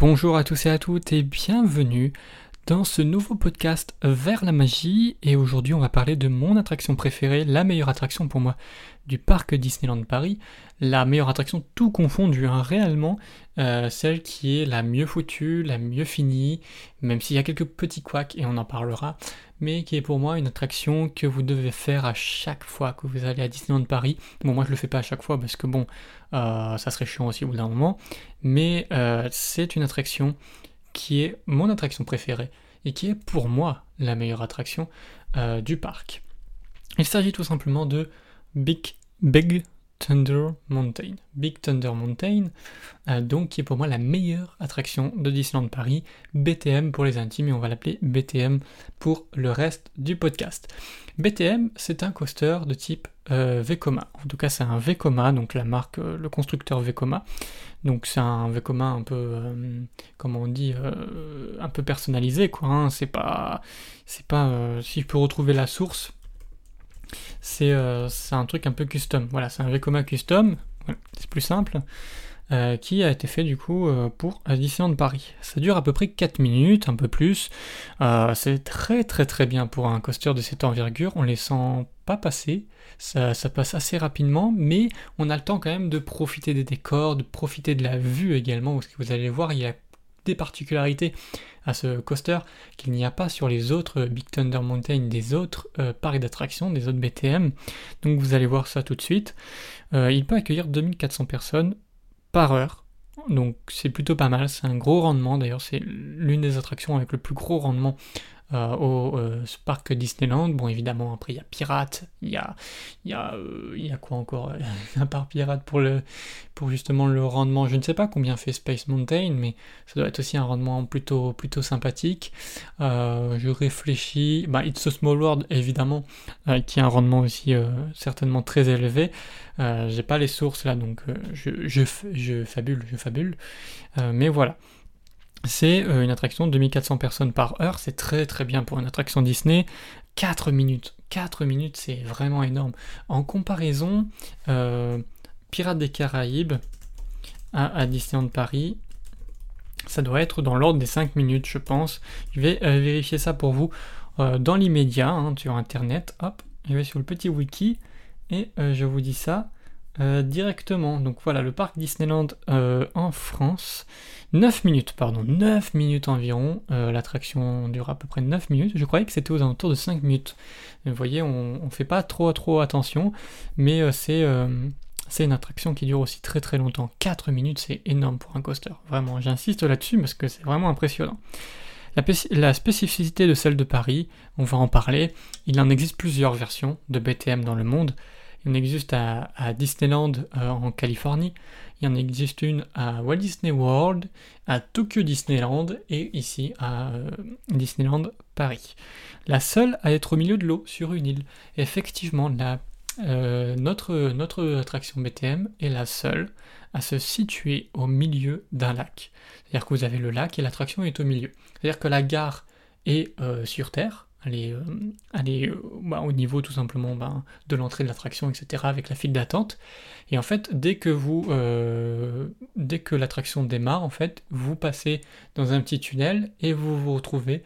Bonjour à tous et à toutes et bienvenue dans ce nouveau podcast Vers la magie. Et aujourd'hui on va parler de mon attraction préférée, la meilleure attraction pour moi du parc Disneyland Paris, la meilleure attraction tout confondu, hein, réellement euh, celle qui est la mieux foutue, la mieux finie, même s'il y a quelques petits couacs et on en parlera, mais qui est pour moi une attraction que vous devez faire à chaque fois que vous allez à Disneyland Paris. Bon moi je le fais pas à chaque fois parce que bon euh, ça serait chiant aussi au bout d'un moment, mais euh, c'est une attraction qui est mon attraction préférée et qui est pour moi la meilleure attraction du parc. Il s'agit tout simplement de Big, Big Thunder Mountain. Big Thunder Mountain, euh, donc qui est pour moi la meilleure attraction de Disneyland Paris, BTM pour les intimes et on va l'appeler BTM pour le reste du podcast. BTM, c'est un coaster de type euh, Vekoma. En tout cas, c'est un Vekoma, donc la marque, euh, le constructeur Vekoma. Donc c'est un Vekoma un peu, comment on dit, un peu personnalisé quoi. Hein. C'est pas, c'est pas, si je peux retrouver la source, euh, c'est un truc un peu custom. Voilà, c'est un Vekoma custom, c'est plus simple, euh, qui a été fait du coup euh, pour Disneyland Paris. Ça dure à peu près 4 minutes, un peu plus. c'est très très très bien pour un coaster de cette envergure, on les sent pas passer, ça, passe assez rapidement, mais on a le temps quand même de profiter des décors, de profiter de la vue également, parce que vous allez voir, il y a des particularités à ce coaster qu'il n'y a pas sur les autres Big Thunder Mountain des autres euh, parcs d'attractions, des autres BTM. Donc vous allez voir ça tout de suite. Euh, il peut accueillir 2400 personnes par heure. Donc c'est plutôt pas mal, c'est un gros rendement, d'ailleurs c'est l'une des attractions avec le plus gros rendement euh, au euh, parc Disneyland. Bon, évidemment, après, il y a Pirates, il y a, il y, a, euh, y a quoi encore Un parc Pirate pour, pour justement le rendement. Je ne sais pas combien fait Space Mountain, mais ça doit être aussi un rendement plutôt, plutôt sympathique. je réfléchis. Bah, It's a Small World, évidemment, qui a un rendement aussi certainement très élevé. J'ai pas les sources là, donc je, je fabule, je fabule. mais voilà. C'est euh, une attraction de 2400 personnes par heure, c'est très très bien pour une attraction Disney. 4 minutes, 4 minutes c'est vraiment énorme. En comparaison, euh, Pirates des Caraïbes à, Disneyland Paris, ça doit être dans l'ordre des 5 minutes je pense. Je vais euh, vérifier ça pour vous dans l'immédiat hein, sur internet. Hop, je vais sur le petit wiki et je vous dis ça. Euh, directement. Donc voilà, le parc Disneyland euh, en France. 9 minutes, pardon, 9 minutes environ. Euh, l'attraction dure à peu près 9 minutes. Je croyais que c'était aux alentours de 5 minutes. Vous voyez, on, ne fait pas trop trop attention, mais c'est c'est une attraction qui dure aussi très très longtemps. 4 minutes, c'est énorme pour un coaster. Vraiment, j'insiste là-dessus parce que c'est vraiment impressionnant. La, la, spécificité de celle de Paris, on va en parler. Il en existe plusieurs versions de BTM dans le monde. Il en existe à, Disneyland euh, en Californie, il y en existe une à Walt Disney World, à Tokyo Disneyland et ici à euh, Disneyland Paris. La seule à être au milieu de l'eau sur une île. Effectivement, euh, notre attraction BTM est la seule à se situer au milieu d'un lac. C'est-à-dire que vous avez le lac et l'attraction est au milieu. C'est-à-dire que la gare est sur Terre, aller, euh, euh, bah, au niveau tout simplement bah, de l'entrée de l'attraction, etc., avec la file d'attente. Et en fait, dès que vous, euh, dès que l'attraction démarre, en fait, vous passez dans un petit tunnel et vous vous retrouvez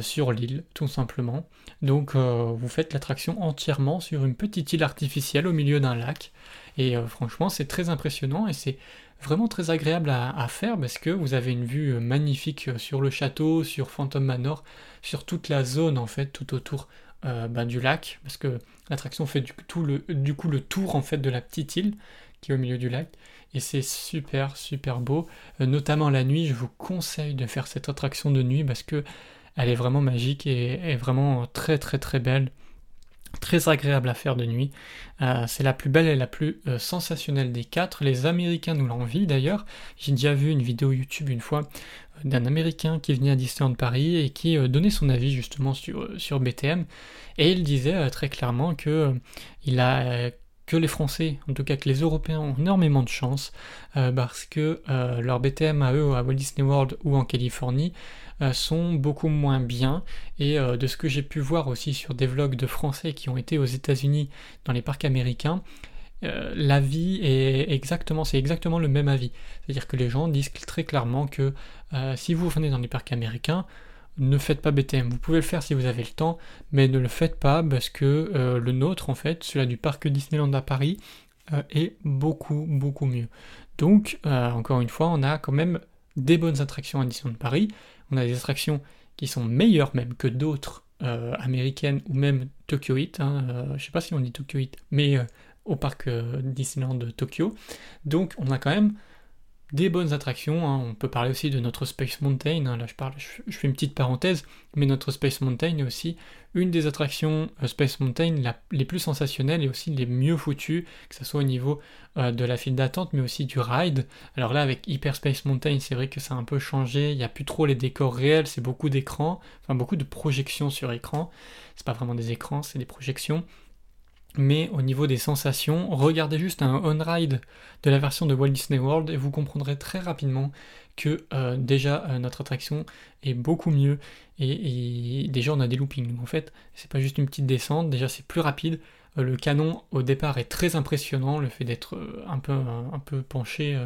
sur l'île, tout simplement. Donc, vous faites l'attraction entièrement sur une petite île artificielle au milieu d'un lac. Et franchement, c'est très impressionnant et c'est vraiment très agréable à, faire parce que vous avez une vue euh, magnifique euh, sur le château, sur Phantom Manor, sur toute la zone en fait, tout autour euh, ben, du lac, parce que l'attraction fait du, tout le, du coup le tour en fait de la petite île qui est au milieu du lac. Et c'est super super beau, notamment la nuit. Je vous conseille de faire cette attraction de nuit parce que elle est vraiment magique et est vraiment très très très belle très agréable à faire de nuit. Euh, c'est la plus belle et la plus euh, sensationnelle des quatre. Les Américains nous l'envient d'ailleurs. J'ai déjà vu une vidéo YouTube une fois euh, d'un Américain qui venait à Disneyland Paris et qui donnait son avis justement sur, sur BTM. Et il disait très clairement que il a que les Français, en tout cas que les Européens ont énormément de chance parce que leur BTM à eux à Walt Disney World ou en Californie euh, sont beaucoup moins bien. Et euh, de ce que j'ai pu voir aussi sur des vlogs de Français qui ont été aux États-Unis dans les parcs américains, l'avis est exactement, c'est exactement le même avis. C'est-à-dire que les gens disent très clairement que si vous venez dans les parcs américains, ne faites pas BTM. Vous pouvez le faire si vous avez le temps, mais ne le faites pas parce que le nôtre, en fait, celui du parc Disneyland à Paris, est beaucoup, beaucoup mieux. Donc, encore une fois, on a quand même des bonnes attractions à Disneyland Paris. On a des attractions qui sont meilleures même que d'autres euh, américaines ou même Tokyo Heat. Hein, euh, je sais pas si on dit Tokyo Heat, mais euh, au parc Disneyland de Tokyo. Donc on a quand même des bonnes attractions. Hein. On peut parler aussi de notre Space Mountain. Hein. Là, je, fais une petite parenthèse, mais notre Space Mountain est aussi une des attractions euh, Space Mountain les plus sensationnelles et aussi les mieux foutues, que ce soit au niveau euh, de la file d'attente, mais aussi du ride. Alors là, avec Hyper Space Mountain, c'est vrai que ça a un peu changé. Il n'y a plus trop les décors réels, c'est beaucoup d'écrans, enfin beaucoup de projections sur écran. C'est pas vraiment des écrans, c'est des projections mais au niveau des sensations, regardez juste un on-ride de la version de Walt Disney World et vous comprendrez très rapidement que euh, déjà euh, notre attraction est beaucoup mieux et, déjà on a des loopings. Donc en fait, c'est pas juste une petite descente, déjà c'est plus rapide. Euh, le canon au départ est très impressionnant, le fait d'être un peu, un, peu penché,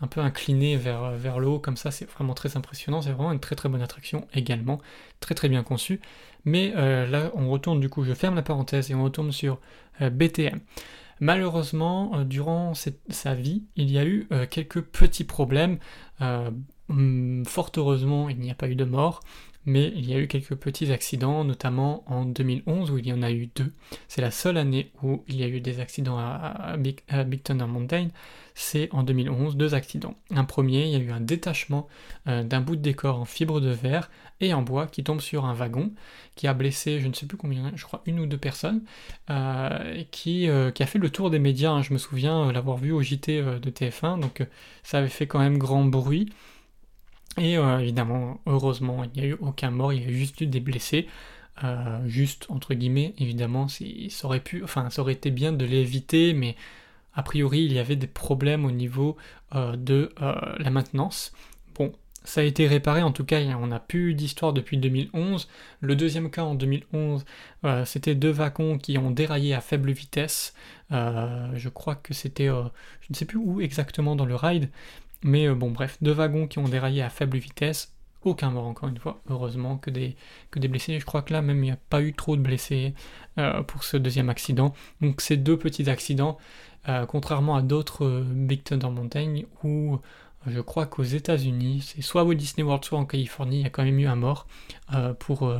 un peu incliné vers, le haut comme ça, c'est vraiment très impressionnant. C'est vraiment une très très bonne attraction également, très très bien conçue. Mais là, on retourne du coup, je ferme la parenthèse et on retourne sur BTM. Malheureusement, euh, durant sa vie, il y a eu euh, quelques petits problèmes. Euh, hum, fort heureusement, il n'y a pas eu de mort, mais il y a eu quelques petits accidents, notamment en 2011 où il y en a eu deux. C'est la seule année où il y a eu des accidents à, Big, Thunder Mountain, c'est en 2011, deux accidents. Un premier, il y a eu un détachement euh, d'un bout de décor en fibre de verre et en bois qui tombe sur un wagon, qui a blessé, je ne sais plus combien, je crois une ou deux personnes, euh, qui, euh, qui, a fait le tour des médias, hein. je me souviens l'avoir vu au JT de TF1, donc ça avait fait quand même grand bruit. Et euh, évidemment, heureusement, il n'y a eu aucun mort, il y a juste eu des blessés. Euh, juste entre guillemets, évidemment, ça aurait pu, enfin, ça aurait été bien de l'éviter, mais a priori, il y avait des problèmes au niveau euh, de la maintenance. Bon, ça a été réparé, en tout cas, on n'a plus d'histoire depuis 2011. Le deuxième cas en 2011, c'était deux wagons qui ont déraillé à faible vitesse. je crois que c'était, je ne sais plus où exactement dans le ride, mais euh, bon, bref, deux wagons qui ont déraillé à faible vitesse, aucun mort encore une fois, heureusement que des, que des blessés. Je crois que là même il n'y a pas eu trop de blessés euh, pour ce deuxième accident. Donc ces deux petits accidents, euh, contrairement à d'autres Big Thunder Mountain où je crois qu'aux États-Unis, c'est soit au Disney World, soit en Californie, il y a quand même eu un mort pour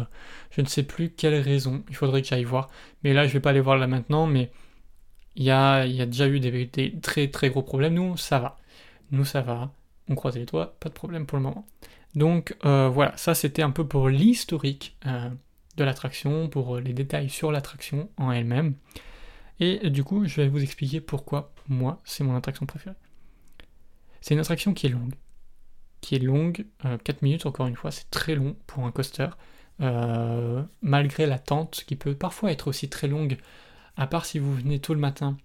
je ne sais plus quelle raison. Il faudrait que j'aille voir. Mais là, je vais pas aller voir là maintenant, mais il y a, y a déjà eu des, des, très très gros problèmes. Nous, ça va. Nous ça va, on croise les doigts, pas de problème pour le moment. Donc euh, voilà, ça c'était un peu pour l'historique euh, de l'attraction, pour les détails sur l'attraction en elle-même. Et du coup, je vais vous expliquer pourquoi moi c'est mon attraction préférée. C'est une attraction qui est longue. Qui est longue, 4 euh, minutes encore une fois, c'est très long pour un coaster. malgré l'attente qui peut parfois être aussi très longue, à part si vous venez tôt le matin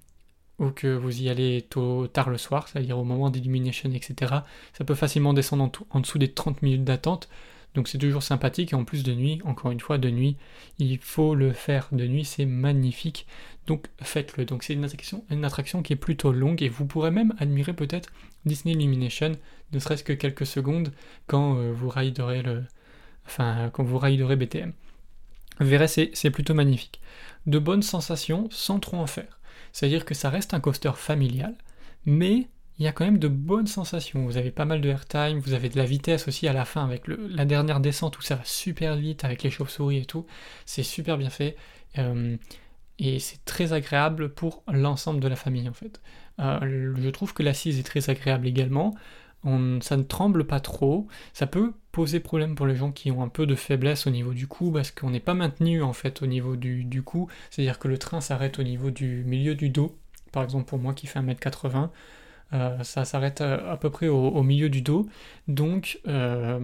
ou que vous y allez tôt, tard le soir, c'est-à-dire au moment d'illumination, etc., ça peut facilement descendre en, dessous des 30 minutes d'attente. Donc c'est toujours sympathique et en plus de nuit, encore une fois, de nuit, il faut le faire de nuit, c'est magnifique. Donc faites-le. Donc c'est une attraction, une attraction qui est plutôt longue et vous pourrez même admirer peut-être Disney Illumination, ne serait-ce que quelques secondes quand euh, vous riderez le, enfin quand vous BTM. Vous verrez, c'est plutôt magnifique. De bonnes sensations sans trop en faire. C'est-à-dire que ça reste un coaster familial, mais il y a quand même de bonnes sensations. Vous avez pas mal de airtime, vous avez de la vitesse aussi à la fin avec la dernière descente où ça va super vite avec les chauves-souris et tout. C'est super bien fait. Euh, et c'est très agréable pour l'ensemble de la famille en fait. Euh, je trouve que l'assise est très agréable également ça ne tremble pas trop. Ça peut poser problème pour les gens qui ont un peu de faiblesse au niveau du cou parce qu'on n'est pas maintenu en fait au niveau du, cou. C'est-à-dire que le train s'arrête au niveau du milieu du dos. Par exemple pour moi qui fait 1m80, euh, ça s'arrête euh, à, peu près au, milieu du dos. Donc euh,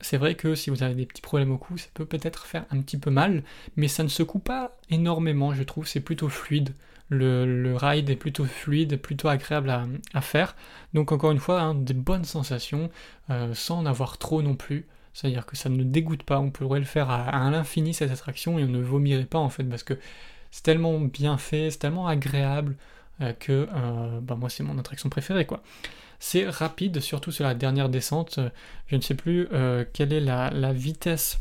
c'est vrai que si vous avez des petits problèmes au cou, ça peut peut-être faire un petit peu mal, mais ça ne se coupe pas énormément, je trouve, c'est plutôt fluide le, ride est plutôt fluide, plutôt agréable à, faire. Donc encore une fois, hein, des bonnes sensations, euh, sans en avoir trop non plus. C'est-à-dire que ça ne dégoûte pas, on pourrait le faire à, l'infini cette attraction et on ne vomirait pas en fait, parce que c'est tellement bien fait, c'est tellement agréable. que bah, moi c'est mon attraction préférée quoi. C'est rapide, surtout sur la dernière descente. Je ne sais plus quelle est la, vitesse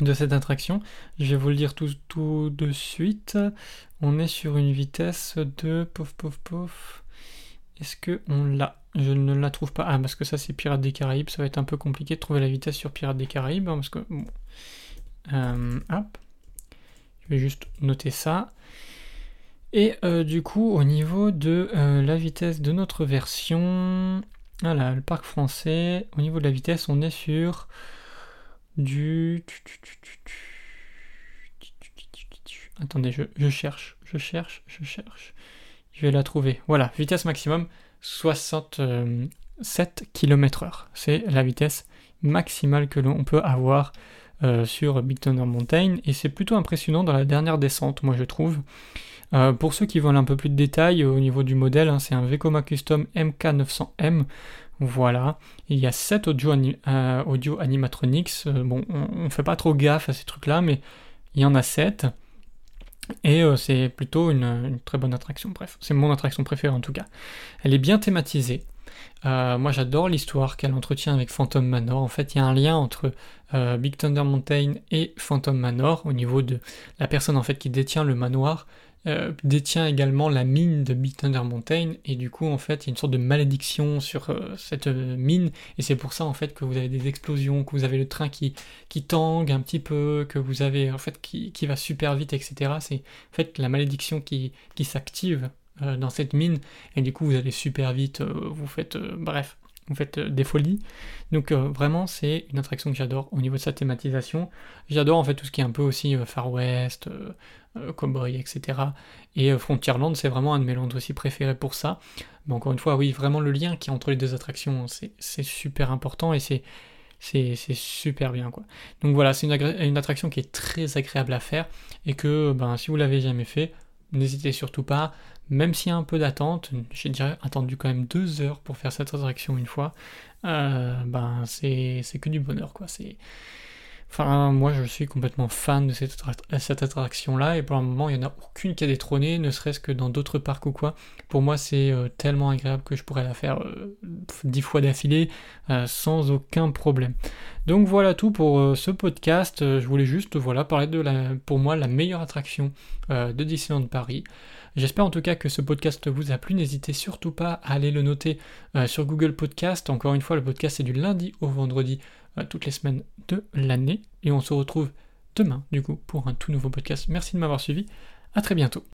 de cette attraction. Je vais vous le dire tout, de suite. On est sur une vitesse de pof pof pof. Est-ce que on l'a? Je ne la trouve pas. Ah, parce que ça c'est Pirates des Caraïbes. Ça va être un peu compliqué de trouver la vitesse sur Pirates des Caraïbes. Hein, parce que. Euh, hop. Je vais juste noter ça. Et euh, du coup, au niveau de euh, la vitesse de notre version, voilà, le parc français, au niveau de la vitesse, on est sur du. Attendez, je, cherche, je cherche, je cherche. Je vais la trouver. Voilà, vitesse maximum 67 km/h. C'est la vitesse maximale que l'on peut avoir euh, sur Big Thunder Mountain et c'est plutôt impressionnant dans la dernière descente, moi je trouve. Euh, pour ceux qui veulent un peu plus de détails au niveau du modèle, hein, c'est un Vekoma Custom MK900M. Voilà, il y a 7 audio, euh, audio animatronics. bon, on, ne fait pas trop gaffe à ces trucs-là, mais il y en a 7. Et c'est plutôt une, très bonne attraction. Bref, c'est mon attraction préférée en tout cas. Elle est bien thématisée. Euh, moi j'adore l'histoire qu'elle entretient avec Phantom Manor. En fait, il y a un lien entre euh, Big Thunder Mountain et Phantom Manor au niveau de la personne en fait qui détient le manoir. Euh, détient également la mine de Big Thunder Mountain et du coup en fait il y a une sorte de malédiction sur cette mine et c'est pour ça en fait que vous avez des explosions, que vous avez le train qui, qui tangue un petit peu, que vous avez en fait qui, qui va super vite etc. C'est en fait la malédiction qui, qui s'active euh, dans cette mine, et du coup vous allez super vite, euh, vous faites, euh, bref, vous faites des folies. Donc vraiment c'est une attraction que j'adore au niveau de sa thématisation. J'adore en fait tout ce qui est un peu aussi Far West, Cowboy, etc. Et Frontierland c'est vraiment un de mes lands aussi préférés pour ça. Mais encore une fois, oui, vraiment le lien qui est entre les deux attractions, c'est super important et c'est c'est super bien quoi. Donc voilà, c'est une, une, attraction qui est très agréable à faire et que ben, si vous l'avez jamais fait, n'hésitez surtout pas même s'il y a un peu d'attente, j'ai déjà attendu quand même deux heures pour faire cette attraction une fois, euh, ben c'est que du bonheur quoi. C'est Enfin, moi je suis complètement fan de cette, cette attraction-là, et pour le moment il n'y en a aucune qui a détrôné, ne serait-ce que dans d'autres parcs ou quoi. Pour moi c'est euh, tellement agréable que je pourrais la faire euh, dix fois d'affilée euh, sans aucun problème. Donc voilà tout pour ce podcast. je voulais juste voilà, parler de la, pour moi la meilleure attraction de Disneyland Paris. J'espère en tout cas que ce podcast vous a plu. N'hésitez surtout pas à aller le noter sur Google Podcast. Encore une fois, le podcast est du lundi au vendredi toutes les semaines de l'année. Et on se retrouve demain, du coup, pour un tout nouveau podcast. Merci de m'avoir suivi. À très bientôt.